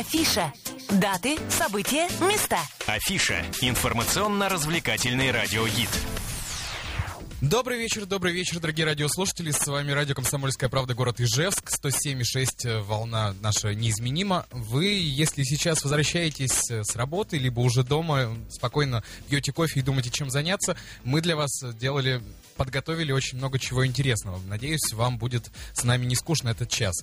Афиша. Даты, события, места. Афиша. Информационно-развлекательный радиогид. Добрый вечер, добрый вечер, дорогие радиослушатели. С вами радио «Комсомольская правда», город Ижевск. 107,6 волна наша неизменима. Вы, если сейчас возвращаетесь с работы, либо уже дома, спокойно пьете кофе и думаете, чем заняться, мы для вас делали подготовили очень много чего интересного. Надеюсь, вам будет с нами не скучно этот час.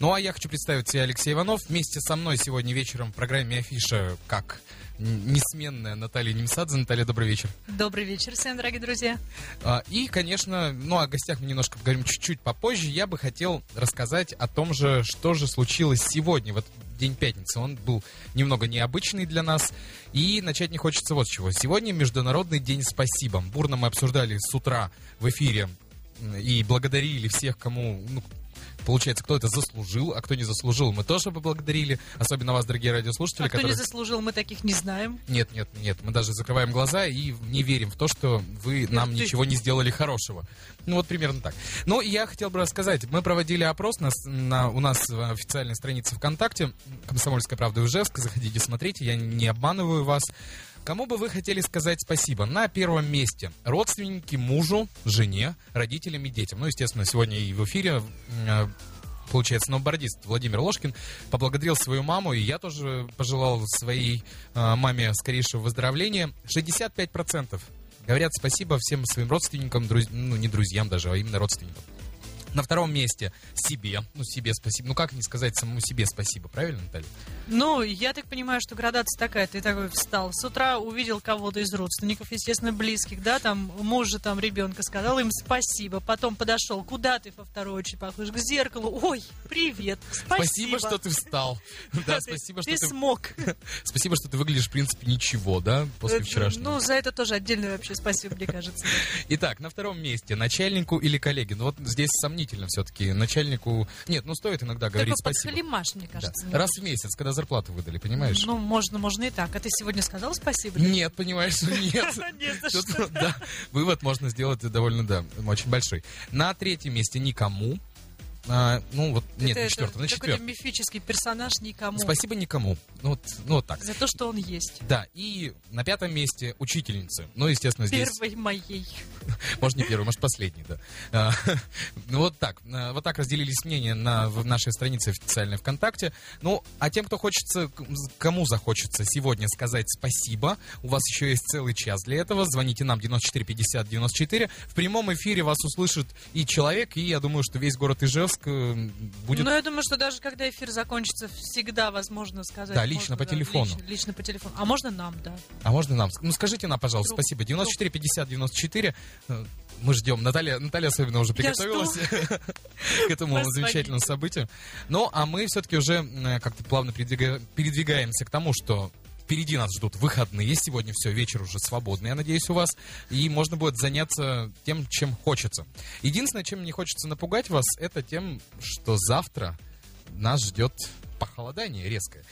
Ну а я хочу представить себе Алексей Иванов. Вместе со мной сегодня вечером в программе «Афиша» как несменная Наталья Немсадзе. Наталья, добрый вечер. Добрый вечер всем, дорогие друзья. А, и, конечно, ну, о гостях мы немножко поговорим чуть-чуть попозже. Я бы хотел рассказать о том же, что же случилось сегодня, вот день пятницы. Он был немного необычный для нас. И начать не хочется вот с чего. Сегодня Международный день спасибо. Бурно мы обсуждали с утра в эфире и благодарили всех, кому ну, Получается, кто это заслужил, а кто не заслужил, мы тоже поблагодарили. Особенно вас, дорогие радиослушатели. А кто которые... не заслужил, мы таких не знаем. Нет, нет, нет. Мы даже закрываем глаза и не верим в то, что вы нам Ты... ничего не сделали хорошего. Ну, вот примерно так. Но я хотел бы рассказать. Мы проводили опрос на, на, у нас в официальной странице ВКонтакте «Комсомольская правда Ижевск». Заходите, смотрите, я не обманываю вас. Кому бы вы хотели сказать спасибо? На первом месте родственники мужу, жене, родителям и детям. Ну, естественно, сегодня и в эфире э, получается, сноубордист Владимир Ложкин поблагодарил свою маму, и я тоже пожелал своей э, маме скорейшего выздоровления. 65% говорят спасибо всем своим родственникам, друз... ну, не друзьям даже, а именно родственникам. На втором месте себе. Ну, себе спасибо. Ну, как не сказать самому себе спасибо, правильно, Наталья? Ну, я так понимаю, что градация такая. Ты такой встал с утра, увидел кого-то из родственников, естественно, близких, да, там, мужа, там, ребенка, сказал им спасибо. Потом подошел, куда ты во вторую очередь похож? К зеркалу. Ой, привет, спасибо. Спасибо, что ты встал. Да, спасибо, что ты... смог. Спасибо, что ты выглядишь, в принципе, ничего, да, после вчерашнего. Ну, за это тоже отдельное вообще спасибо, мне кажется. Итак, на втором месте начальнику или коллеге. Ну, вот здесь сомнительно сомнительно все-таки. Начальнику... Нет, ну стоит иногда говорить Такой спасибо. Подхалимаш, мне кажется. Да. Раз в месяц, когда зарплату выдали, понимаешь? Ну, можно, можно и так. А ты сегодня сказал спасибо? Нет, понимаешь, нет. Нет, вывод можно сделать довольно, да, очень большой. На третьем месте никому. А, ну вот, это, нет, на четвертом, на четвертом. мифический персонаж никому. Спасибо никому. Ну вот, ну вот так. За то, что он есть. Да, и на пятом месте учительницы. Ну, естественно, здесь... Первой моей. Может, не первой, может, последней, да. А, ну вот так. А, вот так разделились мнения на нашей странице официальной ВКонтакте. Ну, а тем, кто хочется, кому захочется сегодня сказать спасибо, у вас еще есть целый час для этого. Звоните нам 94 50 94. В прямом эфире вас услышит и человек, и я думаю, что весь город Ижевск Ижевск э, будет... Ну, я думаю, что даже когда эфир закончится, всегда возможно сказать. Да, лично можно, по телефону. Лично, лично по телефону. А можно нам, да. А можно нам. Ну, скажите нам, пожалуйста, Друг. спасибо. 94 50 94. Мы ждем. Наталья, Наталья особенно уже приготовилась к этому замечательному событию. Ну, а мы все-таки уже э, как-то плавно передвигаемся к тому, что Впереди нас ждут выходные. Сегодня все, вечер уже свободный, я надеюсь, у вас. И можно будет заняться тем, чем хочется. Единственное, чем не хочется напугать вас, это тем, что завтра нас ждет похолодание резкое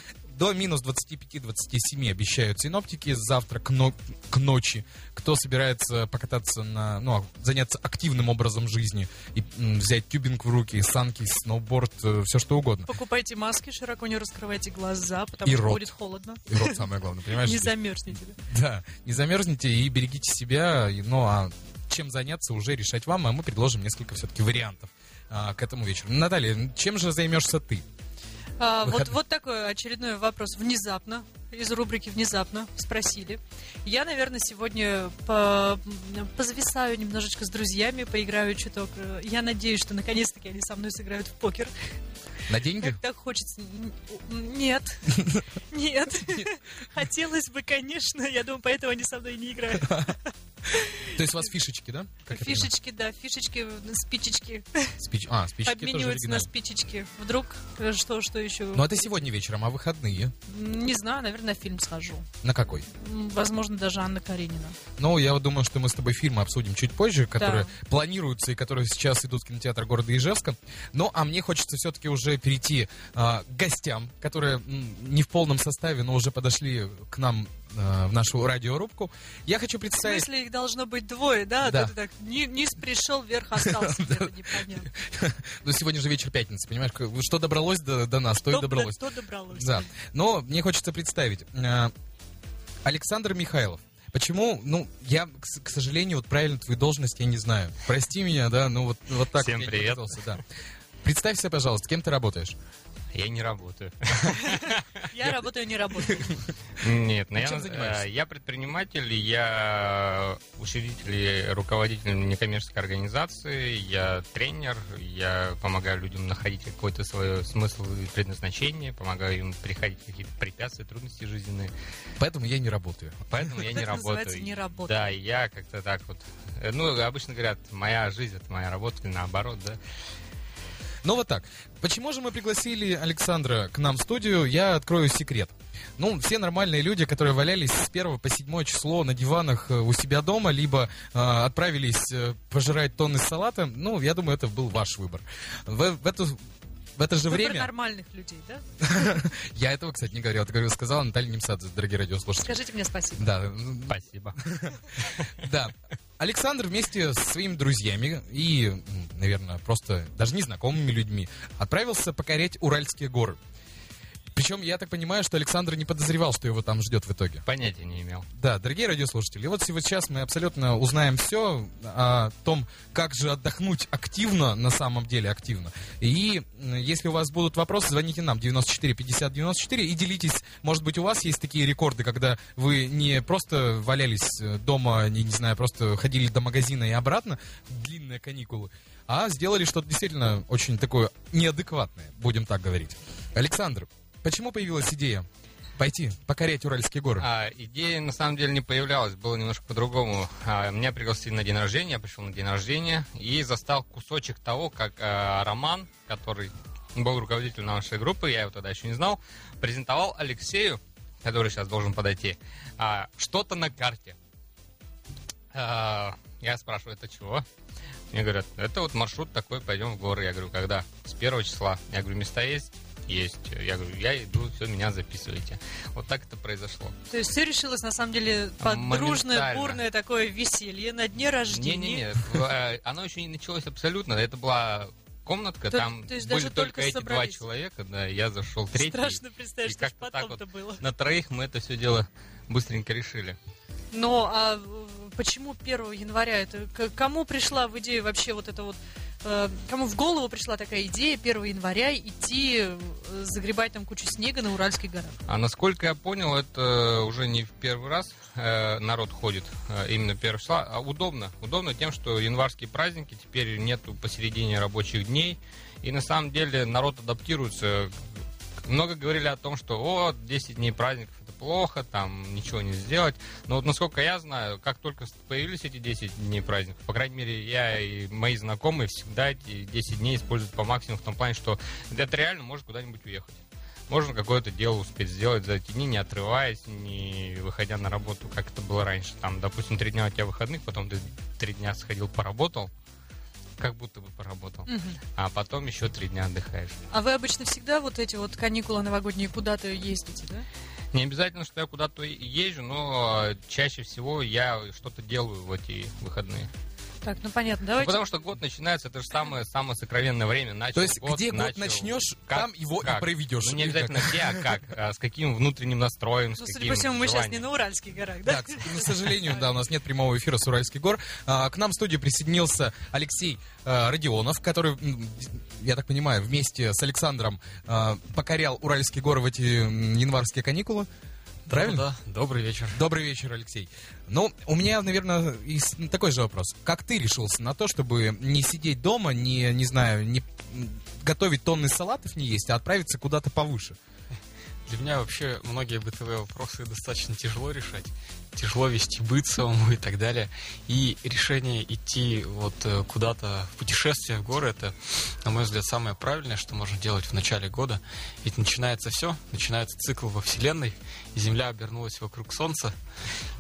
до минус 25-27 обещают синоптики завтра к, но, к ночи. Кто собирается покататься на, ну, заняться активным образом жизни и взять тюбинг в руки, санки, сноуборд, э, все что угодно. Покупайте маски, широко не раскрывайте глаза, потому и что рот. будет холодно. И рот самое главное, понимаешь? Не замерзните. Да, не замерзните и берегите себя. Ну, а чем заняться, уже решать вам, а мы предложим несколько все-таки вариантов а, к этому вечеру. Наталья, чем же займешься ты? А, вот, вот такой очередной вопрос. Внезапно, из рубрики «Внезапно» спросили. Я, наверное, сегодня по... позависаю немножечко с друзьями, поиграю чуток. Я надеюсь, что наконец-таки они со мной сыграют в покер. На деньги? Так, так хочется. Нет. Нет. Хотелось бы, конечно. Я думаю, поэтому они со мной не играют. То есть у вас фишечки, да? Как фишечки, да, фишечки, спичечки. Спич... А, спичечки Обмениваются на спичечки. Вдруг э, что, что еще? Ну, это сегодня вечером, а выходные? Не знаю, наверное, фильм схожу. На какой? Возможно, даже Анна Каренина. Ну, я думаю, что мы с тобой фильмы обсудим чуть позже, которые да. планируются и которые сейчас идут в кинотеатр города Ижевска. Ну, а мне хочется все-таки уже перейти а, к гостям, которые не в полном составе, но уже подошли к нам э, в нашу радиорубку. Я хочу В представить... смысле, их должно быть двое, да? Да. То ты так, ни- низ пришел, вверх остался, где-то непонятно. Ну, сегодня же вечер пятницы, понимаешь? Что добралось до, до нас, то и добралось. кто добралось? Да. Но мне хочется представить. э, Александр Михайлов. Почему? Ну, я, к, сожалению, вот правильно твою должность я не знаю. Прости меня, да, ну вот, вот так Всем вот привет. да. Представься, пожалуйста, кем ты работаешь? Я не работаю. Я работаю, не работаю. Нет, но Ты я, чем занимаешься? э, я предприниматель, я учредитель и руководитель некоммерческой организации, я тренер, я помогаю людям находить какой-то свой смысл и предназначение, помогаю им переходить какие-то препятствия, трудности жизненные. Поэтому я не работаю. Поэтому я не работаю. не работаю. Да, и я как-то так вот. э, Ну, обычно говорят, моя жизнь это моя работа, или наоборот, да. Ну вот так. Почему же мы пригласили Александра к нам в студию? Я открою секрет. Ну, все нормальные люди, которые валялись с 1 по 7 число на диванах э, у себя дома, либо э, отправились э, пожирать тонны салата, ну, я думаю, это был ваш выбор. В, в эту, в это же Выбор время... нормальных людей, да? Я этого, кстати, не говорил. Это говорю- сказала Наталья Немсадзе, дорогие радиослушатели. Скажите мне спасибо. Да, Спасибо. да. Александр вместе со своими друзьями и, наверное, просто даже незнакомыми людьми отправился покорять Уральские горы. Причем я так понимаю, что Александр не подозревал, что его там ждет в итоге. Понятия не имел. Да, дорогие радиослушатели, вот сейчас мы абсолютно узнаем все о том, как же отдохнуть активно, на самом деле активно. И если у вас будут вопросы, звоните нам 94 50 94 и делитесь. Может быть, у вас есть такие рекорды, когда вы не просто валялись э, дома, не, не знаю, просто ходили до магазина и обратно, длинные каникулы, а сделали что-то действительно очень такое неадекватное, будем так говорить. Александр, почему появилась идея пойти покорять Уральские горы? А, идея на самом деле не появлялась, было немножко по-другому. А, меня пригласили на день рождения, я пришел на день рождения и застал кусочек того, как а, Роман, который был руководителем нашей группы, я его тогда еще не знал, презентовал Алексею, который сейчас должен подойти, а, что-то на карте. А, я спрашиваю, это чего? Мне говорят, это вот маршрут такой, пойдем в горы. Я говорю, когда? С первого числа. Я говорю, места есть? Есть. Я говорю, я иду, все, меня записывайте. Вот так это произошло. То есть все решилось, на самом деле, под дружное, Моментально. бурное такое веселье на дне рождения. Не-не-не, э, оно еще не началось абсолютно. Это была комнатка, То- там то есть были даже только, только эти собрались. два человека, да, я зашел третий. Страшно представить, что потом-то было. На троих мы это все дело быстренько решили. Но а почему 1 января? Это к- кому пришла в идею вообще вот это вот... э, кому в голову пришла такая идея 1 января идти э, загребать там кучу снега на Уральских горах? А насколько я понял, это уже не в первый раз э, народ ходит именно 1 числа. А удобно. Удобно тем, что январские праздники теперь нету посередине рабочих дней. И на самом деле народ адаптируется. Много говорили о том, что о, 10 дней праздников плохо, там ничего не сделать. Но вот насколько я знаю, как только появились эти 10 дней праздников, по крайней мере, я и мои знакомые всегда эти 10 дней используют по максимуму в том плане, что это реально может куда-нибудь уехать. Можно какое-то дело успеть сделать за эти дни, не отрываясь, не выходя на работу, как это было раньше. Там, допустим, три дня у тебя выходных, потом ты три дня сходил, поработал, как будто бы поработал, Мгм. а потом еще три дня отдыхаешь. А вы обычно всегда вот эти вот каникулы новогодние куда-то ездите, да? Не обязательно, что я куда-то езжу, но э, чаще всего я что-то делаю в эти выходные. Так, ну понятно, Ну, давайте. потому что год начинается, это же самое, самое сокровенное время. Начал То есть, год, где год начал. начнешь, Как- там его как? и проведешь. Ну, не обязательно где, а как, а с каким внутренним настроем, с Ну, судя каким по всему, мы сейчас не на Уральских горах, да? Да, к, к сожалению, да, у нас нет прямого эфира с Уральских гор. А, к нам в студию присоединился Алексей а, Родионов, который, я так понимаю, вместе с Александром а, покорял Уральские горы в эти январские каникулы. Правильно? Да, добрый вечер. Добрый вечер, Алексей. Ну, у меня, наверное, с- такой же вопрос. Как ты решился на то, чтобы не сидеть дома, не, не знаю, не готовить тонны салатов не есть, а отправиться куда-то повыше? Для меня вообще многие бытовые вопросы достаточно тяжело решать. Тяжело вести быт самому и так далее. И решение идти вот э, куда-то в путешествие в горы, это, на мой взгляд, самое правильное, что можно делать в начале года. Ведь начинается все, начинается цикл во Вселенной, и Земля обернулась вокруг Солнца.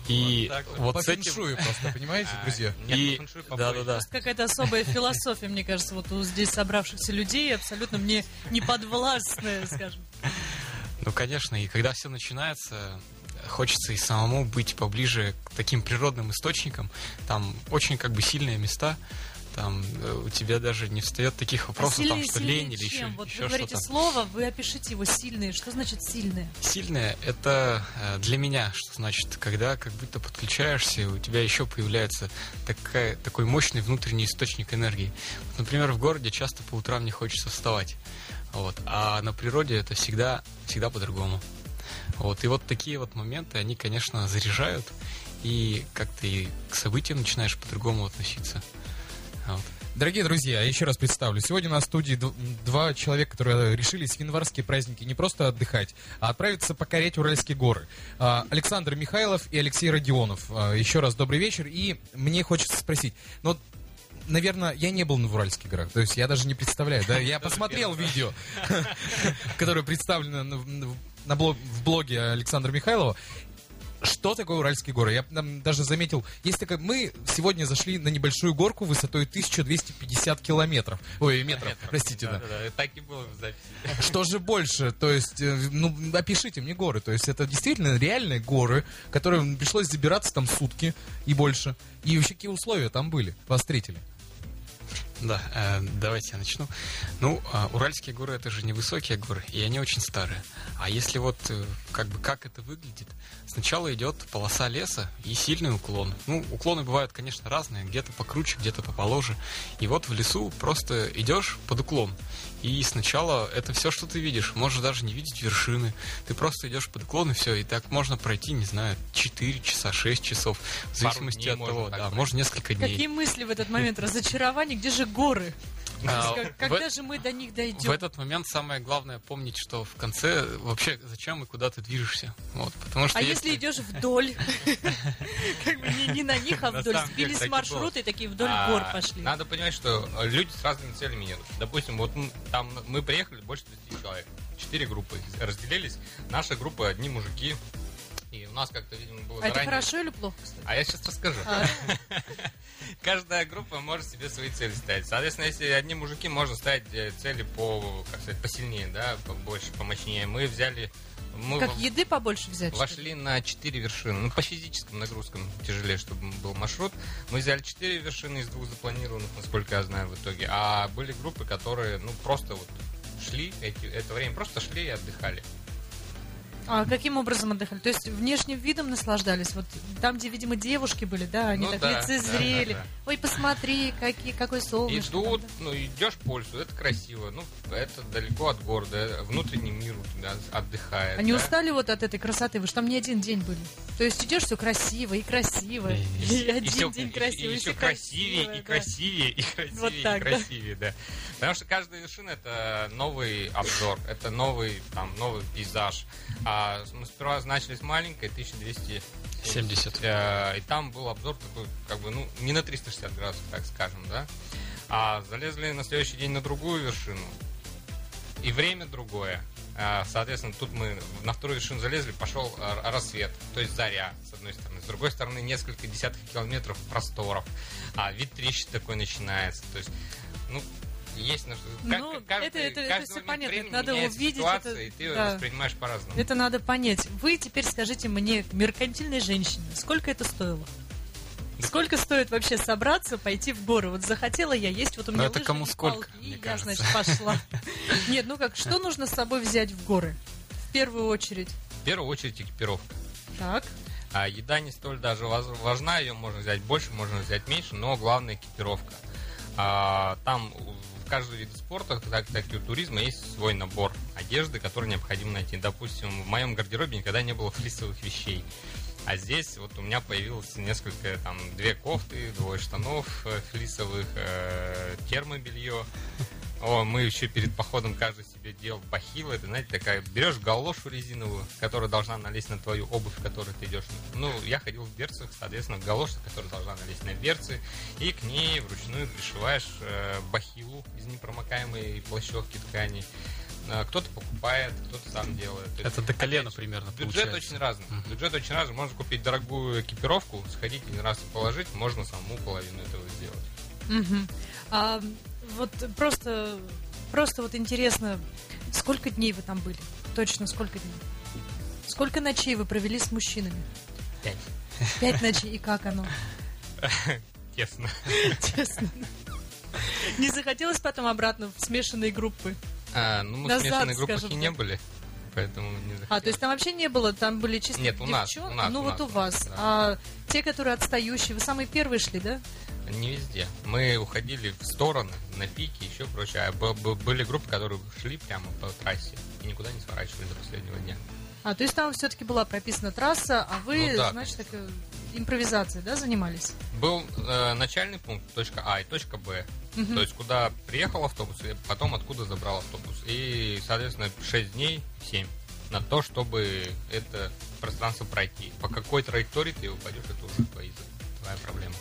И Вот так вот. По с этим... просто, понимаете, друзья? Нет, И- ну, фэншуй попозже. Да-да-да. Какая-то особая философия, мне кажется, вот у здесь собравшихся людей, абсолютно мне не подвластная, скажем. Ну, конечно, и когда все начинается, хочется и самому быть поближе к таким природным источникам. Там очень как бы сильные места, там э, у тебя даже не встает таких вопросов, а там, что лень или чем? еще, вот еще вы говорите что-то. слово, вы опишите его сильные. Что значит сильные? Сильное — это э, для меня, что значит, когда как будто подключаешься, у тебя еще появляется такая, такой мощный внутренний источник энергии. Вот, например, в городе часто по утрам не хочется вставать, вот, а на природе это всегда, всегда по-другому. Вот, и вот такие вот моменты, они, конечно, заряжают, и как-то и к событиям начинаешь по-другому относиться. Вот. Дорогие друзья, еще раз представлю. Сегодня в студии два человека, которые решились в январские праздники не просто отдыхать, а отправиться покорять Уральские горы. А, Александр Михайлов и Алексей Родионов. А, Еще раз добрый вечер. И мне хочется спросить, ну, вот, наверное, я не был в Уральских горах, то есть я даже не представляю, да, я посмотрел видео, которое представлено на- в- на блог- в блоге Александра Михайлова, что такое Уральские горы? Я там даже заметил, есть такая... Мы сегодня зашли на небольшую горку высотой 1250 километров. Ой, метров, простите, да. Да-да-да, так и было в записи. Что же больше? То есть, э, ну, опишите мне горы. То есть, это действительно реальные горы, которые пришлось забираться там сутки и больше. И вообще, какие условия там были? Вас встретили? Да, э, давайте я начну. Ну, а, Уральские горы это же невысокие горы, и они очень старые. А если вот э, как бы как это выглядит, сначала идет полоса леса и сильный уклон. Ну, уклоны бывают, конечно, разные, где-то покруче, где-то поположе. И вот в лесу просто идешь под уклон. И сначала это все, что ты видишь. Можешь даже не видеть вершины. Ты просто идешь под уклон и все. И так можно пройти, не знаю, 4 часа, 6 часов. В зависимости дней от можно того, да, пройти. может несколько дней. Какие мысли в этот момент? Разочарование? Где же горы? А, в Когда э- же мы до них В дойдем? этот момент самое главное помнить, что в конце вообще зачем и куда ты движешься. Вот, потому что А если идешь вдоль? Как бы не на них, а вдоль. Сбились маршруты и такие вдоль А, гор пошли. Надо понимать, что люди с разными целями едут. Допустим, вот там мы приехали больше 30 человек. Четыре группы разделились. Наша группа одни мужики. И у нас как-то, видимо, было А это заранее... хорошо или плохо, кстати? А я сейчас расскажу. А, Каждая группа может себе свои цели ставить. Соответственно, если одни мужики, можно ставить э, цели по, как сказать, посильнее, да, побольше, помощнее. Мы взяли... Мы Как еды побольше взять? Вошли на 4 вершины. Ну, по физическим нагрузкам тяжелее, чтобы был маршрут. Мы взяли 4 вершины из двух запланированных, насколько я знаю, в итоге. А были группы, которые, ну, просто вот шли эти, это время, просто шли и отдыхали. А каким образом отдыхали? То есть внешним видом наслаждались? Вот там, где, видимо, девушки были, да, они Ну так да, лицезрели. да, да, Ой, посмотри, какие, какой солнышко. Идут, там, ну, идешь по лесу, это красиво. Ну, это далеко от города, внутренний мир у тебя отдыхает. да. Они да. устали вот от этой красоты? Вы же там не один день были. То есть идешь все красиво и красиво. И- И, один всё- день и- красиво. и и всё красивее, и да. красивее, и красивее, Вот так, и да. красивее, да. Потому что каждая вершина это новый обзор, это новый, там, новый пейзаж. А мы сперва начали с маленькой, 1270. 70. Э, и там был обзор такой, как бы, ну, не на 360 градусов, так скажем, да. А залезли на следующий день на другую вершину. И время другое. А, Соответственно, тут мы на вторую вершину залезли, пошел а, рассвет, то есть заря, с одной стороны. С другой стороны, несколько десятков километров просторов. А вид трещин такой начинается. То есть, ну, есть на что... Ну, ка- каждый- это- это- это момент понятно, времени это надо увидеть, ситуация, это- и ты да. воспринимаешь по-разному. Это надо понять. Вы теперь скажите мне, меркантильной женщине, сколько это стоило? Сколько стоит вообще собраться, пойти в горы? Вот захотела я есть, вот у меня это лыжи кому и сколько, палки, и мне я, кажется. значит, пошла. Нет, ну как, что нужно с собой взять в горы? В первую очередь. В первую очередь экипировка. Так. А еда не столь даже важна, ее можно взять больше, можно взять меньше, но главное экипировка. А, там в каждом виде спорта, так, так и у туризма, есть свой набор одежды, который необходимо найти. Допустим, в моем гардеробе никогда не было флисовых вещей. А здесь вот у меня появилось несколько, там, две кофты, двое штанов э, флисовых, э, термобелье. О, мы еще перед походом каждый себе делал бахилы. Это, знаете, такая, берешь галошу резиновую, которая должна налезть на твою обувь, в которой ты идешь. Ну, я ходил в берцах, соответственно, галоша, которая должна налезть на берцы, и к ней вручную пришиваешь э, бахилу из непромокаемой плащевки ткани. Э, Кто-то покупает, кто-то сам делает. То есть, Это до колена опять примерно Бюджет получается. очень разный. Бюджет очень разный. Можно купить дорогую экипировку, сходить один раз и положить, можно саму половину этого сделать. Мгм. А вот просто, просто вот интересно, сколько дней вы там были? Точно сколько дней? Сколько ночей вы провели с мужчинами? Пять. Пять ночей. И как оно? Тесно. Честно. Не захотелось потом обратно в смешанные группы? А, ну, мы Назад, в смешанной группах и не так. были. Поэтому не А, то есть там вообще не было, там были чисто Нет, у нас, девчон- у нас, Ну у вот нас, у вас. да. А те, которые отстающие, вы самые первые шли, да? Не везде. Мы уходили в стороны, на пике, еще прочее. А были группы, которые шли прямо по трассе и никуда не сворачивали до последнего дня. А, то есть там все-таки была прописана трасса, а вы, Ну да, значит, так, э, импровизацией, да, занимались? Был э, начальный пункт, точка А и точка Б. То есть, куда приехал автобус, и потом откуда забрал автобус. И, соответственно, 6 дней, 7 на то, чтобы это пространство пройти. По какой траектории ты упадешь, это уже твои, твоя проблема.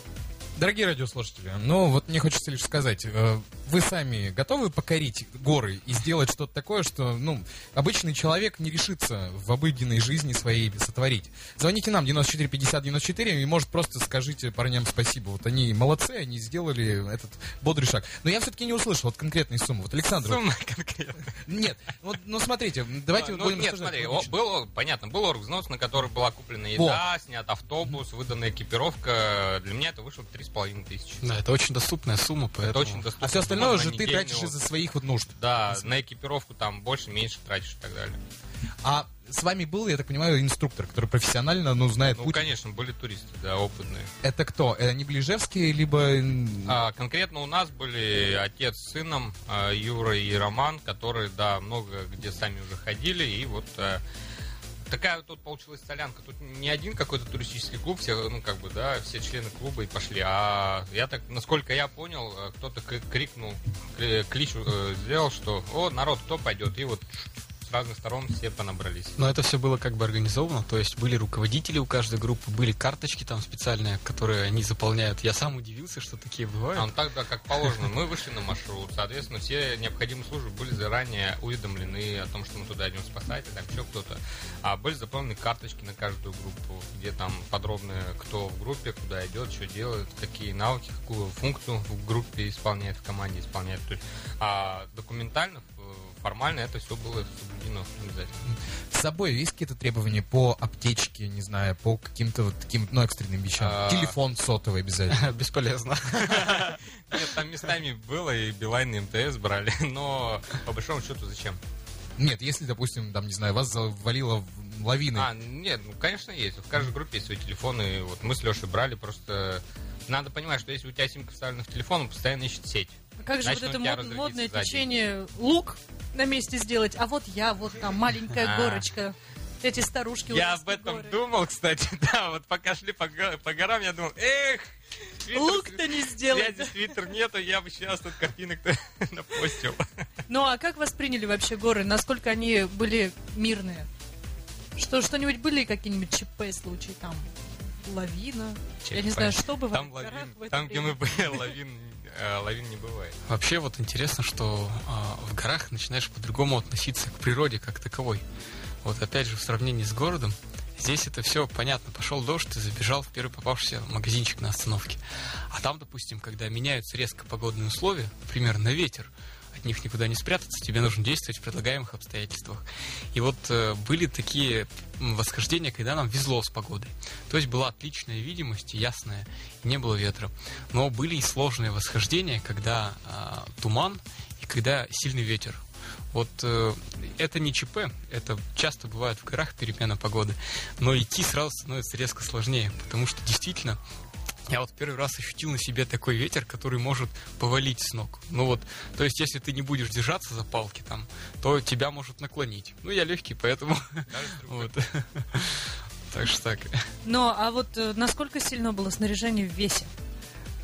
Дорогие радиослушатели, ну вот мне хочется лишь сказать, э, вы сами готовы покорить горы и сделать что-то такое, что, ну, обычный человек не решится в обыденной жизни своей сотворить. Звоните нам 94 50 94 и, может, просто скажите парням спасибо. Вот они молодцы, они сделали этот бодрый шаг. Но я все-таки не услышал вот конкретной суммы. Вот, Александр, вот- Сумма конкретно. нет, вот, ну смотрите, давайте А, вот ну, будем нет, смотри, о, был, понятно, был оргвзнос, на который была куплена еда, снят автобус, выдана экипировка. Для меня это вышло три с половиной тысячи. Да, это очень доступная сумма, Это поэтому... очень доступно. А все остальное уже ты тратишь из-за своих вот нужд. Да, на экипировку там больше, меньше тратишь и так далее. А с вами был, я так понимаю, инструктор, который профессионально, ну, знает Ну, путь. конечно, были туристы, да, опытные. Это кто? Это не Ближевские, либо... А, конкретно у нас были отец с сыном, а, Юра и Роман, которые, да, много где сами уже ходили, и вот а, такая тут получилась солянка. Тут не один какой-то туристический клуб, все, ну, как бы, да, все члены клуба и пошли, а я так, насколько я понял, э, кто-то крикнул, клич э, сделал, что, о, народ, кто пойдет? И вот разных сторон все понабрались. Но это все было как бы организовано, то есть были руководители у каждой группы, были карточки там специальные, которые они заполняют. Я сам удивился, что такие бывают. А, ну так, да, как положено. Мы вышли на маршрут, соответственно, все необходимые службы были заранее уведомлены о том, что мы туда идем спасать, и там еще кто-то. А были заполнены карточки на каждую группу, где там подробно, кто в группе, куда идет, что делает, какие навыки, какую функцию в группе исполняет, в команде исполняет. То есть, а документально, формально это все было соблюдено обязательно. С собой есть какие-то требования по аптечке, не знаю, по каким-то вот таким, ну, экстренным вещам? А. Телефон сотовый обязательно. Бесполезно. Нет, там местами было, и Билайн, и МТС брали, но по большому счету зачем? Нет, если, допустим, там, не знаю, вас завалило в лавиной. А, нет, ну, конечно, есть. В каждой группе есть свои телефоны. Вот мы с Лешей брали, просто надо понимать, что если у тебя симка вставлена в телефон, он постоянно ищет сеть. А как же Значит, вот это мод- модное течение лук на месте сделать, а вот я, вот там маленькая А. горочка. Эти старушки Я об этом горы. думал, кстати, да, вот пока шли по, по горам, я думал, эх, Лук-то не сделать. Связи с Твиттер нету, я бы сейчас тут картинок-то напостил. Ну а как восприняли вообще горы? Насколько они были мирные? Что, что-нибудь были какие-нибудь ЧП случаи там? Лавина? Я не ЧП. знаю, что бывает Там в горах лавин, в это там, где мы время? были, лавин, лавин не бывает. Вообще вот интересно, что а, в горах начинаешь по-другому относиться к природе как таковой. Вот опять же в сравнении с городом, здесь это все понятно. Пошел дождь, ты забежал в первый попавшийся магазинчик на остановке. А там, допустим, когда меняются резко погодные условия, например, на ветер, от них никуда не спрятаться, тебе нужно действовать в предлагаемых обстоятельствах. И вот э, были такие восхождения, когда нам везло с погодой. То есть была отличная видимость, ясная, не было ветра. Но были и сложные восхождения, когда а, туман и когда сильный ветер. Вот э, это не ЧП, это часто бывает в горах перемена погоды, но идти сразу становится резко сложнее, потому что действительно я вот первый раз ощутил на себе такой ветер, который может повалить с ног. Ну вот, то есть, если ты не будешь держаться за палки там, то тебя может наклонить. Ну, я легкий, поэтому... Вот. Так что так. Ну, а вот э, насколько сильно было снаряжение в весе?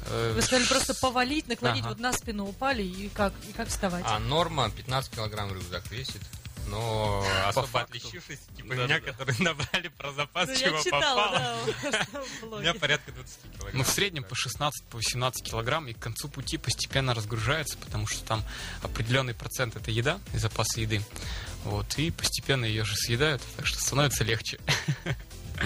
Э, Вы сказали просто повалить, наклонить, Ага. вот на спину упали, и как, и как вставать? А норма 15 килограмм рюкзак весит. Но особо отличившись, типа меня, которые набрали про запас, Ну, чего я читала, попало. да, у меня порядка 20 килограмм. Ну, в среднем по 16-18 по 18 килограмм, и к концу пути постепенно разгружается, потому что там определенный процент это еда и запасы еды. Вот, и постепенно ее же съедают, так что становится легче.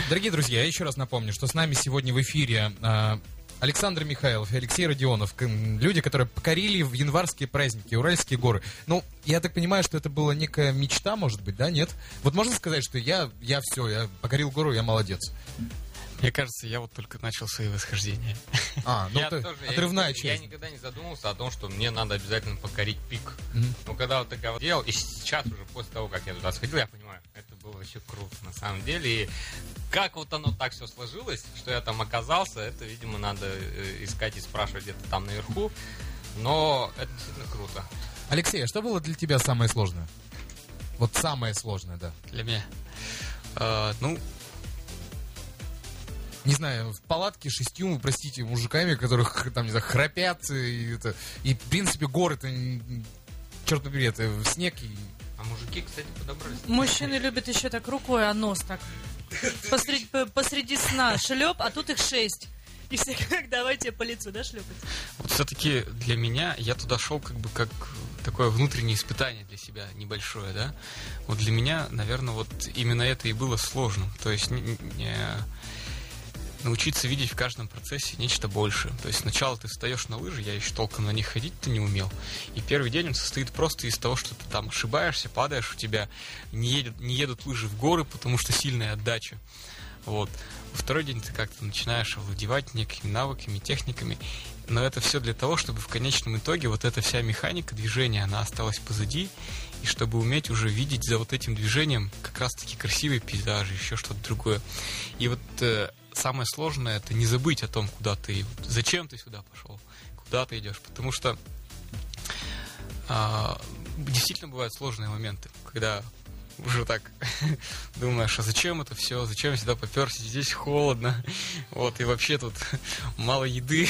Дорогие друзья, я еще раз напомню, что с нами сегодня в эфире а, Александр Михайлов и Алексей Родионов, люди, которые покорили в январские праздники Уральские горы. Ну, я так понимаю, что это была некая мечта, может быть, да, нет? Вот можно сказать, что я, я все, я покорил гору, я молодец. Мне кажется, я вот только начал свои восхождения. А, ну я это тоже, я отрывная я, часть. никогда не задумывался о том, что мне надо обязательно покорить пик. Мгм. Но когда вот такая вот делал, и сейчас уже после того, как я туда сходил, я понимаю, это было вообще круто на самом деле. И как вот оно так все сложилось, что я там оказался, это, видимо, надо э, искать и спрашивать где-то там наверху. Но это действительно круто. Алексей, а что было для тебя самое сложное? Вот самое сложное, да. Для меня. А, ну, Не знаю, в палатке шестью, простите, мужиками, которых там, не знаю, храпят, и, это, и в принципе, горы-то, м, черт побери, это снег и А мужики, кстати, подобрались. Мужчины любят еще так рукой, а нос так посреди, по- посреди сна шлеп, а тут их шесть. И все как давайте по лицу, да, шлепать? вот все-таки для меня я туда шел как бы как такое внутреннее испытание для себя небольшое, да. Вот для меня, наверное, вот именно это и было сложным. То есть не- не- научиться видеть в каждом процессе нечто большее. То есть сначала ты встаешь на лыжи, я еще толком на них ходить-то не умел. И первый день он состоит просто из того, что ты там ошибаешься, падаешь, у тебя не, едет, не едут лыжи в горы, потому что сильная отдача. Вот. Во второй день ты как-то начинаешь овладевать некими навыками, техниками. Но это все для того, чтобы в конечном итоге вот эта вся механика движения, она осталась позади, и чтобы уметь уже видеть за вот этим движением как раз-таки красивые пейзажи, еще что-то другое. И вот э, самое сложное это не забыть о том, куда ты, зачем ты сюда пошел, куда ты идешь, потому что а, действительно бывают сложные моменты, когда уже так думаешь, а зачем это все, зачем я сюда поперся, здесь холодно, вот, и вообще тут мало еды.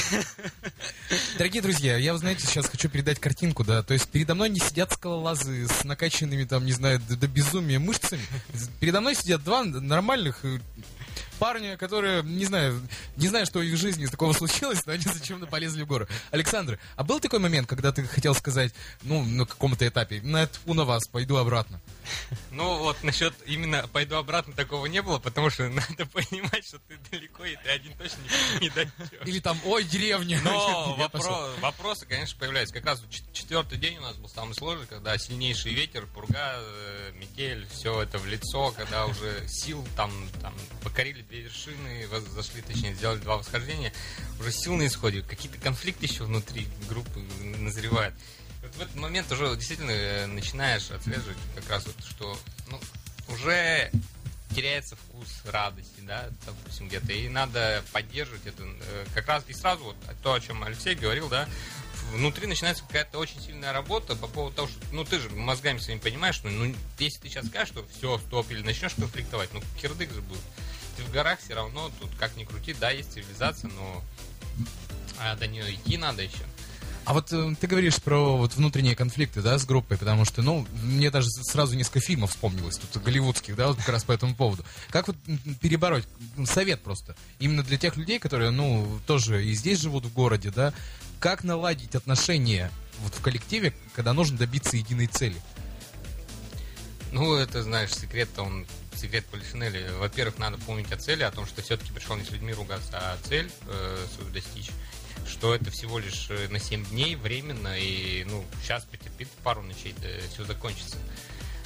Дорогие друзья, я, знаете, сейчас хочу передать картинку, да, то есть передо мной не сидят скалолазы с накачанными, там, не знаю, до, до безумия мышцами. Передо мной сидят два нормальных парня, которые, не знаю, не знаю, что в их жизни такого случилось, но они зачем-то полезли в гору. Александр, а был такой момент, когда ты хотел сказать, ну, на каком-то этапе, на тьфу на вас, пойду обратно? Ну вот насчет именно пойду обратно такого не было, потому что надо понимать, что ты далеко, и ты один точно не, дойдешь. Или там, ой, деревня. Но вопросы, конечно, появляются. Как раз четвертый день у нас был самый сложный, когда сильнейший ветер, пурга, э, метель, все это в лицо, когда уже сил там, там покорили две вершины, зашли, точнее, сделали два восхождения, уже сил на исходе, какие-то конфликты еще внутри группы назревают. Вот в этот момент уже действительно э, начинаешь отслеживать как раз вот, что ну, уже теряется вкус радости, да, допустим, где-то, и надо поддерживать это э, как раз, и сразу вот то, о чем Алексей говорил, да, внутри начинается какая-то очень сильная работа по поводу того, что, ну, ты же мозгами своими понимаешь, что, ну, если ты сейчас скажешь, что все, стоп, или начнешь конфликтовать, ну, кирдык же будет. Ты в горах все равно, тут как ни крути, да, есть цивилизация, но а до нее идти надо еще. А вот э, ты говоришь про вот внутренние конфликты, да, с группой, потому что, ну, мне даже сразу несколько фильмов вспомнилось, тут голливудских, да, вот как раз по этому поводу. Как вот перебороть? Совет просто. Именно для тех людей, которые, ну, тоже и здесь живут в городе, да, как наладить отношения вот в коллективе, когда нужно добиться единой цели? Ну, это, знаешь, секрет он секрет Полишинеля. Во-первых, надо помнить о цели, о том, что все-таки пришел не с людьми ругаться, а цель э, свою достичь. Что это всего лишь э, на 7 дней временно, и ну, сейчас потерпит пару ночей, да все закончится.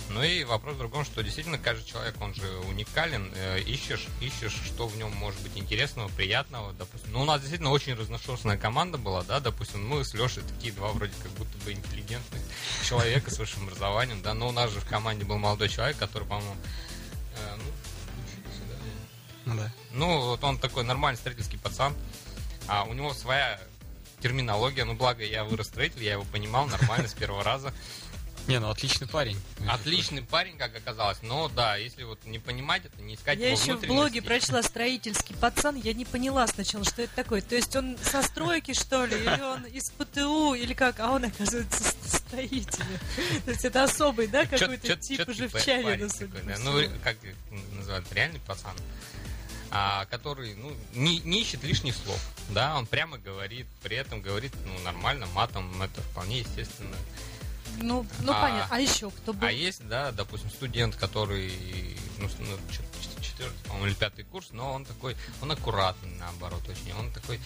Ну и вопрос в другом, что действительно каждый человек, он же уникален, э, ищешь, ищешь, что в нем может быть интересного, приятного, допустим. Ну, у нас действительно очень разношерстная команда была, да, допустим, мы с Лешей такие два вроде как будто бы интеллигентных человека с высшим образованием, да, но у нас же в команде был молодой человек, который, по-моему, ну, учились, да, Ну да. ну, вот он такой нормальный строительский пацан, а у него своя терминология, ну, благо я вырос строитель, я его понимал нормально с первого раза. Не, ну отличный парень. Отличный парень, как оказалось, но да, если вот не понимать это, не искать Я его еще в блоге прочла строительский пацан, я не поняла сначала, что это такое. То есть он со стройки, что ли, или он из ПТУ, или как, а он, оказывается, с- строитель. То есть это особый, да, какой-то тип уже в па- чайне, парень на судя такой, по да. всему. Ну, как называют, реальный пацан. А, который, ну, не, не ищет лишних слов, да, он прямо говорит, при этом говорит, ну, нормально, матом, это вполне естественно. Ну, ну А- понятно. А еще кто был? А есть, да, допустим, студент, который, ну, четвертый, по-моему, или пятый курс, но он такой, он аккуратный, наоборот, очень. Он такой,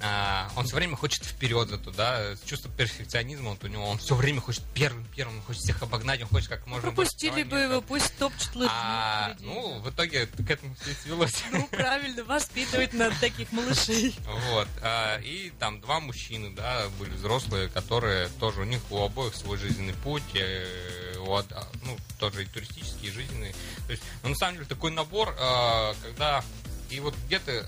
а, он все время хочет вперед зато, да, чувство перфекционизма вот у него, он все время хочет первым, первым, он хочет всех обогнать, он хочет как можно Пропустили бы его, пусть топчет лыжи. А, ну, в итоге к этому все свелось. Ну, правильно, воспитывать надо таких малышей. Вот. А, и там два мужчины, да, были взрослые, которые тоже, у них у обоих свой жизненный путь, э, ну, тоже и туристический, и жизненный. То есть, ну, на самом деле, такой набор, а, когда и вот где-то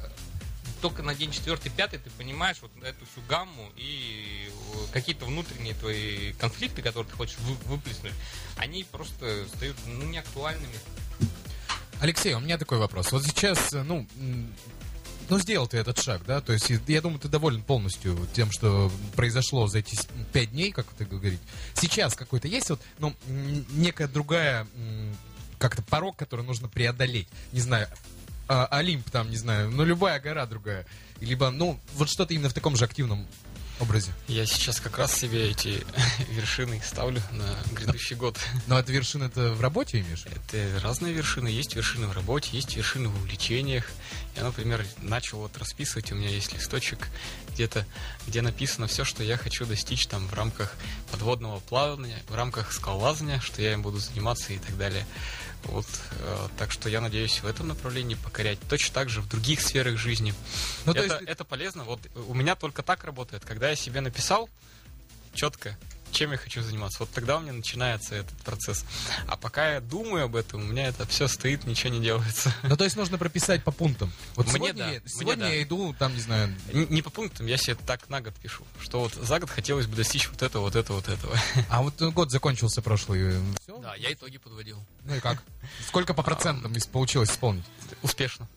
только на день четвертый, пятый ты понимаешь вот эту всю гамму и э, какие-то внутренние твои конфликты, которые ты хочешь вы- выплеснуть, они просто стают ну, неактуальными. Алексей, у меня такой вопрос. Вот сейчас, э, ну, м, ну, сделал ты этот шаг, да? То есть, я думаю, ты доволен полностью тем, что произошло за эти пять дней, как ты говоришь. Сейчас какой-то есть вот, ну, некая другая, как-то порог, который нужно преодолеть. Не знаю, а, Олимп там, не знаю, ну, любая гора другая. Либо, ну, вот что-то именно в таком же активном образе. Я сейчас как раз себе эти вершины ставлю на грядущий год. Но эта вершина это в работе имеешь? Это разные вершины. Есть вершины в работе, есть вершины в увлечениях. Я, например, начал вот расписывать, у меня есть листочек где-то, где написано все, что я хочу достичь там в рамках подводного плавания, в рамках скалолазания, что я им буду заниматься и так далее. Вот, э, так что я надеюсь в этом направлении покорять. Точно так же в других сферах жизни. Ну, то это, есть- это полезно. Вот у меня только так работает. Когда я себе написал четко, чем я хочу заниматься, вот тогда у меня начинается этот процесс. А пока я думаю об этом, у меня это все стоит, ничего не делается. Ну, то есть нужно прописать по пунктам. Вот Мне сегодня, да, я, мне сегодня да. я иду, там, не знаю, Н- Не по пунктам, я себе так на год пишу, что вот за год хотелось бы достичь вот этого, вот этого, вот этого. А вот год закончился прошлый. Все? Да, я итоги подводил. Ну и как? Сколько по процентам получилось исполнить? Успешно.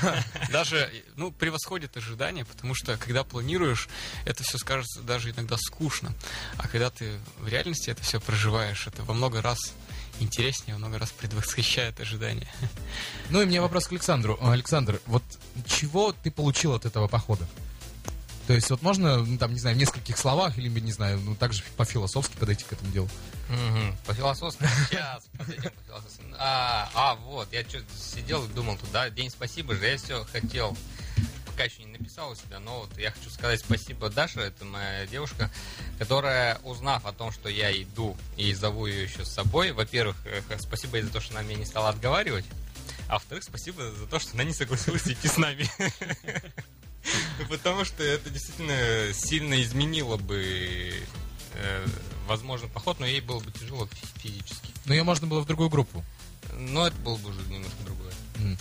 Даже, ну, превосходит ожидания, потому что, когда планируешь, это все скажется даже иногда скучно. А когда ты в реальности это все проживаешь, это во много раз интереснее, во много раз предвосхищает ожидания. Ну и мне вопрос к Александру. Александр, вот чего ты получил от этого похода? То есть вот можно, ну, там, не знаю, в нескольких словах или, не знаю, ну, также по-философски подойти к этому делу? Мгм. По философски. Сейчас, подойдем по философски. А, а, вот, я что сидел и думал туда, день спасибо же, я все хотел, пока еще не написал у себя, но вот я хочу сказать спасибо Даше, это моя девушка, которая, узнав о том, что я иду и зову ее еще с собой, во-первых, э, спасибо ей за то, что она меня не стала отговаривать, а во-вторых, спасибо за то, что она не согласилась идти с нами. Потому что это действительно сильно изменило бы, э, возможно, поход, но ей было бы тяжело фи- физически. Ну, ее можно было в другую группу. Но это было бы уже немножко другое.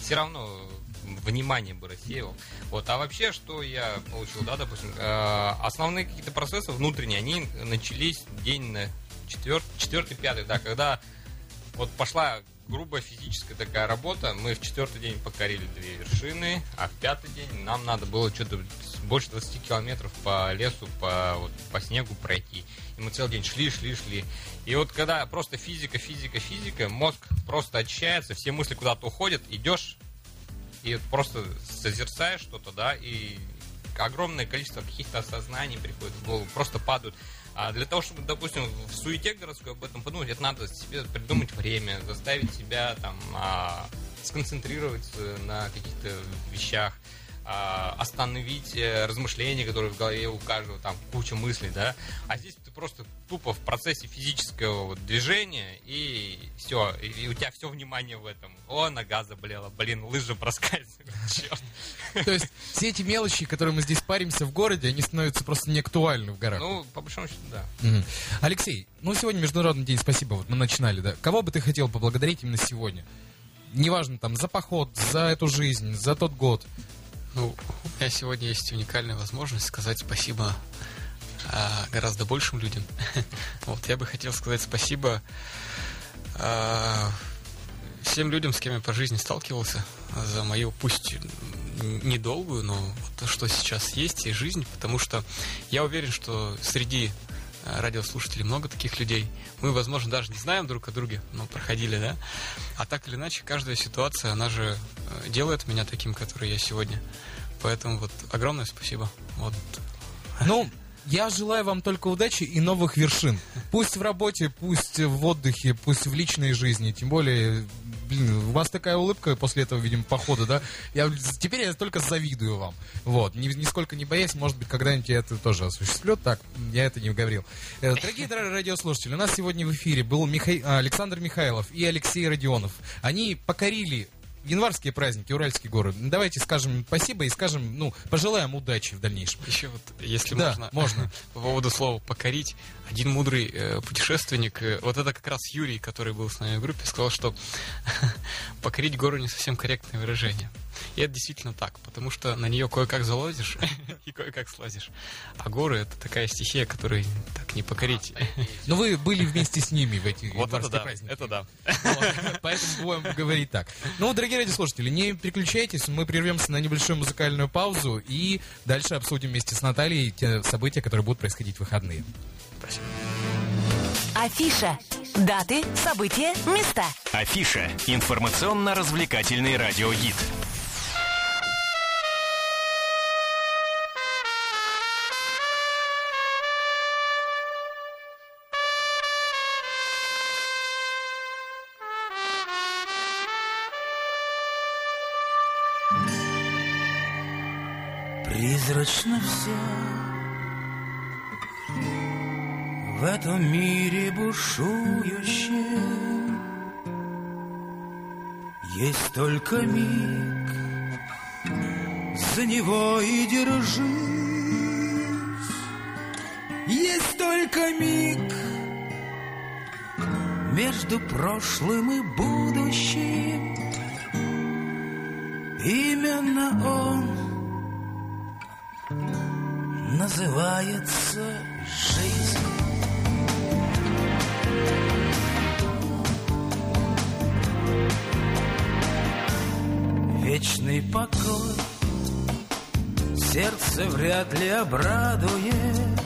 Все равно внимание бы рассеял. Вот. А вообще, что я получил, да, допустим, э, основные какие-то процессы внутренние, они начались день на четвертый, пятый, да, когда вот пошла грубая физическая такая работа. Мы в четвертый день покорили две вершины, а в пятый день нам надо было что-то больше 20 километров по лесу, по, вот, по снегу пройти. И мы целый день шли, шли, шли. И вот когда просто физика, физика, физика, мозг просто очищается, все мысли куда-то уходят, идешь и просто созерцаешь что-то, да, и огромное количество каких-то осознаний приходит в голову, просто падают. А для того, чтобы, допустим, в суете городской об этом подумать, это надо себе придумать время, заставить себя там а, сконцентрироваться на каких-то вещах, остановить э, размышления, которые в голове у каждого, там куча мыслей, да. А здесь ты просто тупо в процессе физического вот движения, и все, и, и у тебя все внимание в этом. О, нога заболела, блин, лыжа проскальзывает, черт. То есть все эти мелочи, которые мы здесь паримся в городе, они становятся просто неактуальны в горах. Ну, по большому счету, да. Алексей, ну сегодня Международный день спасибо, вот мы начинали, да. Кого бы ты хотел поблагодарить именно сегодня? Неважно, там, за поход, за эту жизнь, за тот год. Ну, у меня сегодня есть уникальная возможность сказать спасибо а, гораздо большим людям. Вот, я бы хотел сказать спасибо а, всем людям, с кем я по жизни сталкивался, за мою, пусть недолгую, но то, что сейчас есть, и жизнь, потому что я уверен, что среди радиослушателей много таких людей. Мы, возможно, даже не знаем друг о друге, но проходили, да? А так или иначе, каждая ситуация, она же э, делает меня таким, который я сегодня. Поэтому вот огромное спасибо. Вот. Ну, Я желаю вам только удачи и новых вершин. Пусть в работе, пусть в отдыхе, пусть в личной жизни. Тем более, блин, у вас такая улыбка после этого, видимо, похода, да? Я, теперь я только завидую вам. Вот. Ни, нисколько не боясь, может быть, когда-нибудь я это тоже осуществлю. Так, я это не говорил. Э, дорогие радиослушатели, у нас сегодня в эфире был Миха... Александр Михайлов и Алексей Родионов. Они покорили январские праздники, уральские горы. Давайте скажем спасибо и скажем, ну, пожелаем удачи в дальнейшем. Еще вот, если Да, можно, можно. по поводу слова «покорить», один мудрый э, путешественник, э, вот это как раз Юрий, который был с нами в группе, сказал, что покорить гору не совсем корректное выражение. И это действительно так, потому что на нее кое-как залазишь и кое-как слазишь. А горы — это такая стихия, которой так не покорить. Но вы были вместе с ними в эти Вот это да, праздники. это да. Вот, Поэтому будем говорить так. Ну, дорогие радиослушатели, не переключайтесь, мы прервемся на небольшую музыкальную паузу и дальше обсудим вместе с Натальей те события, которые будут происходить в выходные. Афиша. Даты, события, места. Афиша. Информационно-развлекательный радиогид. Призрачно все В этом мире бушующем Есть только миг. За него и держись. Есть только миг Между прошлым и будущим. Именно он называется жизнь. Вечный покой сердце вряд ли обрадует.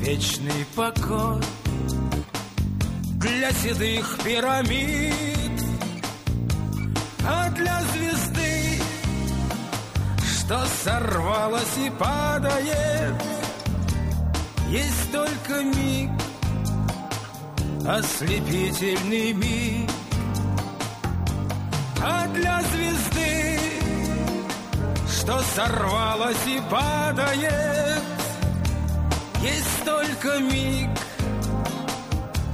Вечный покой для седых пирамид, а для звезды что сорвалось и падает. Есть только миг, ослепительный миг. А для звезды, что сорвалось и падает, есть только миг,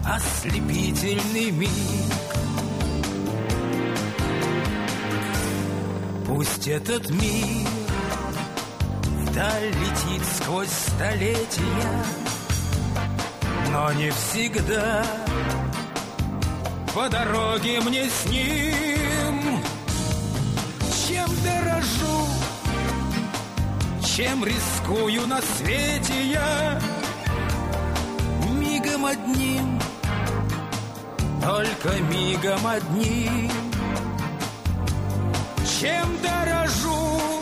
ослепительный миг. Пусть этот мир вдаль летит сквозь столетия, но не всегда. По дороге мне с ним. Чем дорожу, чем рискую на свете я, мигом одним, только мигом одним. Чем дорожу,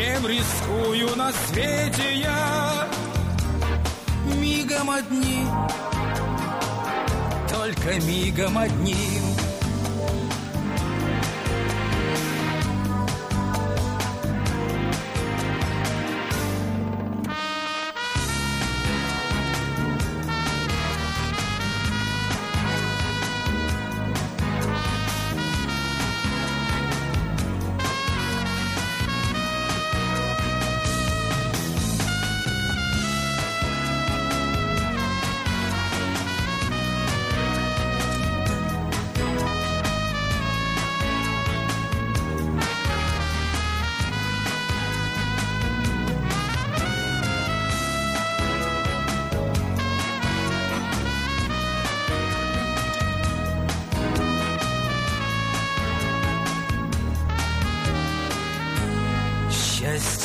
чем рискую на свете я. Мигом одним, только мигом одним.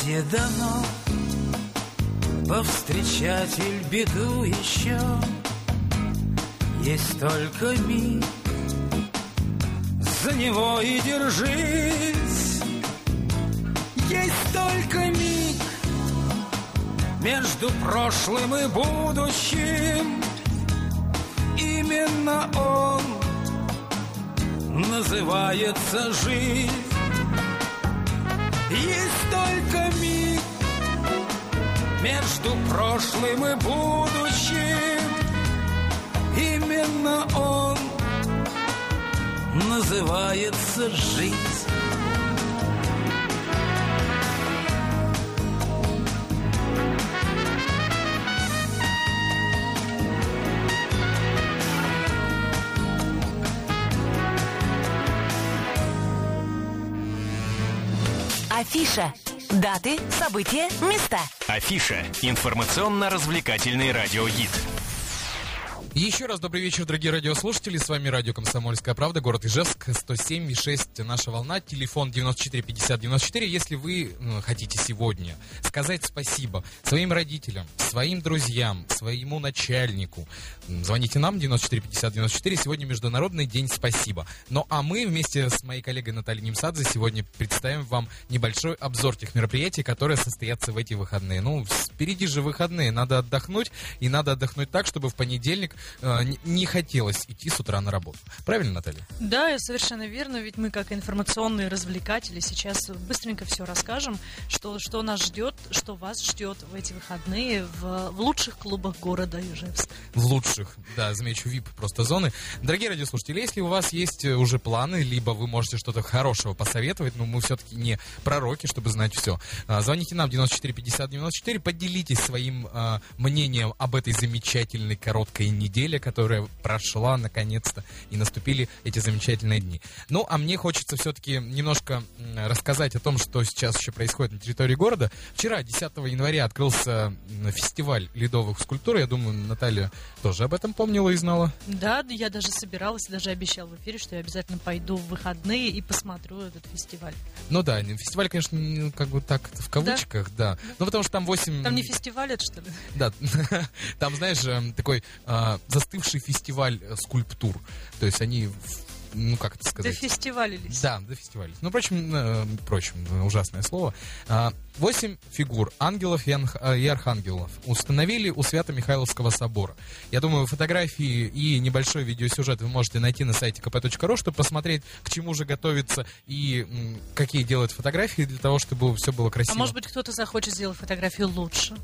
Счастье дано, повстречатель беду еще. Есть только миг, за него и держись. Есть только миг между прошлым и будущим. Именно он называется жизнь. Только миг между прошлым и будущим. Именно он называется жизнь. Афиша. Даты, события, места. Афиша. Информационно-развлекательный радиогид. Еще раз добрый вечер, дорогие радиослушатели. С вами радио «Комсомольская правда», город Ижевск, 107,6 наша волна, телефон 94 50 94. Если вы ну, хотите сегодня сказать спасибо своим родителям, своим друзьям, своему начальнику, звоните нам 94 50 94. Сегодня Международный день спасибо. Ну а мы вместе с моей коллегой Натальей Немсадзе сегодня представим вам небольшой обзор тех мероприятий, которые состоятся в эти выходные. Ну, впереди же выходные, надо отдохнуть, и надо отдохнуть так, чтобы в понедельник э, не- хотелось идти с утра на работу. Правильно, Наталья? Да, совершенно верно, ведь мы как информационные развлекатели сейчас быстренько все расскажем, что, что нас ждет, что вас ждет в эти выходные в, в лучших клубах города Ижевск. В лучших, да, замечу, VIP просто зоны. Дорогие радиослушатели, если у вас есть э, уже планы, либо вы можете что-то хорошего посоветовать, но мы все-таки не пророки, чтобы знать все, звоните нам 94 50 94, поделитесь своим а, мнением об этой замечательной короткой неделе, которая прошла наконец-то, и наступили эти замечательные дни. Ну, а мне хочется все-таки немножко рассказать о том, что сейчас еще происходит на территории города. Вчера, 10 января, открылся фестиваль ледовых скульптур. Я думаю, Наталья тоже об этом помнила и знала. Да, да, я даже собиралась, даже обещала в эфире, что я обязательно пойду в выходные и посмотрю этот фестиваль. Ну да, фестиваль, конечно, не- как бы так в кавычках, да. Ну потому что там 8... Там не фестиваль это, что ли? Да, там, знаешь, эм, такой а, застывший фестиваль э, скульптур. То есть они, ну как это сказать? фестивалились. Да, да, фестиваль. Ну, впрочем, э, впрочем, э, ужасное слово. А, Восемь фигур ангелов и, анх- э, и архангелов установили у Свято-Михайловского собора. Я думаю, фотографии и небольшой видеосюжет вы можете найти на сайте kp.ru, чтобы посмотреть, к чему же готовится и м, какие делают фотографии для того, чтобы все было А красиво. может быть, кто-то захочет сделать фотографию лучше?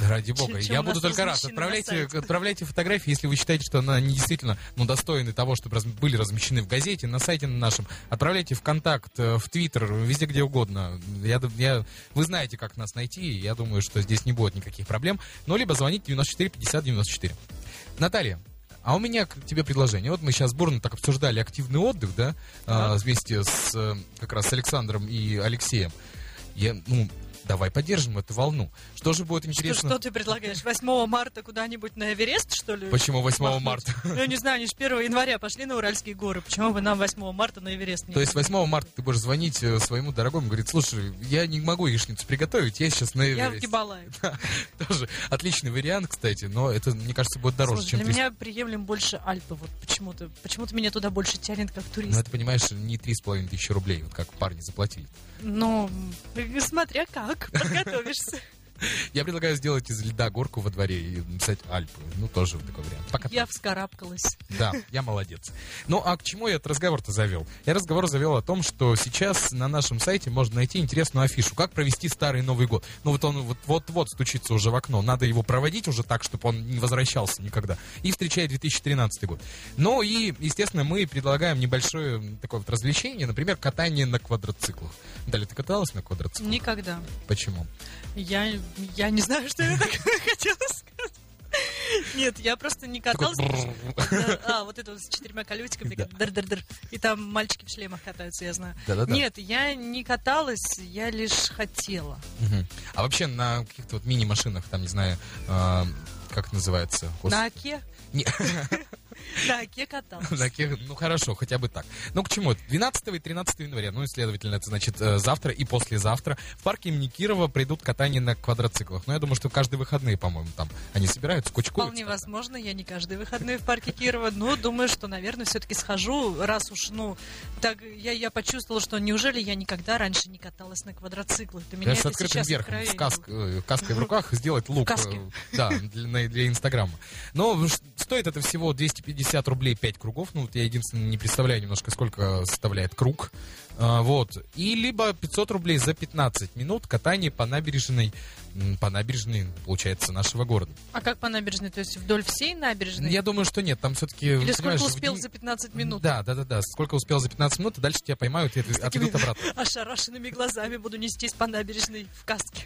Да, Ради бога. чем Я буду только рад. Отправляйте, отправляйте фотографии, если вы считаете, что она не действительно ну, достойны того, чтобы раз- были размещены в газете, на сайте на нашем. Отправляйте в контакт, э, в Твиттер, везде, где угодно. Я, я, вы знаете, как нас найти, я думаю, что здесь не будет никаких проблем. Ну, либо звоните 94 50 94. Наталья, а у меня к тебе предложение. Вот мы сейчас бурно так обсуждали активный отдых, да, а, вместе с э, как раз с Александром и Алексеем. Я, ну, давай поддержим эту волну. Что же будет Что, интересно? что ты предлагаешь? 8 марта куда-нибудь на Эверест, что ли? Почему 8 махнуть? марта? Ну, я не знаю, они же 1 января пошли на Уральские горы. Почему бы нам 8 марта на Эверест не То есть 8 марта ты будешь звонить э, своему дорогому, говорит, слушай, я не могу яичницу приготовить, я сейчас на Я в Эвересте». Гибалае. Тоже отличный вариант, кстати, но это, мне кажется, будет дороже, Слушай, чем для 300. меня приемлем больше Альпы. Вот почему-то. Почему-то меня туда больше тянет как Ну, турист. это, понимаешь, не 3,5 тысячи рублей, вот как парни заплатили. Ну, смотря как, подготовишься. Я предлагаю сделать из льда горку во дворе и написать Альпы. Ну, тоже такой вариант. Пока Я вскарабкалась. Да, я молодец. Ну, а к чему я этот разговор-то завел? Я разговор завел о том, что сейчас на нашем сайте можно найти интересную афишу. Как провести старый Новый год. Ну, вот он вот- вот-вот стучится уже в окно. Надо его проводить уже так, чтобы он не возвращался никогда. И встречать 2013 год. Ну, и, естественно, мы предлагаем небольшое такое вот развлечение. Например, катание на квадроциклах. Далее, ты каталась на квадроциклах? Никогда. Почему? Я, я не знаю, что я так хотела сказать. Нет, я просто не каталась. А, вот это вот с четырьмя колесиками, как дыр-дыр-дыр. И там мальчики в шлемах катаются, я знаю. Нет, я не каталась, я лишь хотела. А вообще на каких-то вот мини-машинах, там, не знаю, а, как называется? На. Оке? На Оке каталась. На ке- Ну хорошо, хотя бы так. Ну к чему? 12 и 13 января, ну и, следовательно, это значит э, завтра и послезавтра в парке имени Кирова придут катание на квадроциклах. Ну я думаю, что каждые выходные, по-моему, там они собираются, кучкуются. Вполне возможно, я не каждые выходные в парке Кирова, но думаю, что, наверное, все-таки схожу, раз уж, ну, так я, я почувствовала, что неужели я никогда раньше не каталась на квадроциклах? Для меня Я с это открытым сейчас верхом, с откровение. каск- э, каской в руках сделать лук. Э, Да, для, для Инстаграма. Но ш- стоит это всего 250 рублей 5 кругов. Ну, вот я единственное не представляю немножко, сколько составляет круг. А, вот. И либо 500 рублей за 15 минут катание по набережной по набережной, получается, нашего города. А как по набережной? То есть вдоль всей набережной? Я думаю, что нет, там все-таки... Или сколько успел за 15 минут? Да, да, да, да. Сколько успел за 15 минут, и дальше тебя поймают и отведут обратно. Ошарашенными глазами буду нестись по набережной в каске.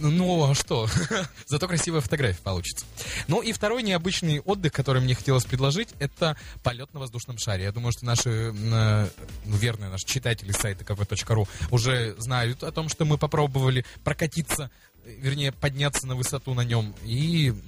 Ну, а что? Зато красивая фотография получится. Ну и второй необычный отдых, который мне хотелось предложить, это полет на воздушном шаре. Я думаю, что наши, ну, верные наши читатели сайта kp.ru уже знают о том, что мы попробовали прокатиться вернее, подняться на высоту на нем. И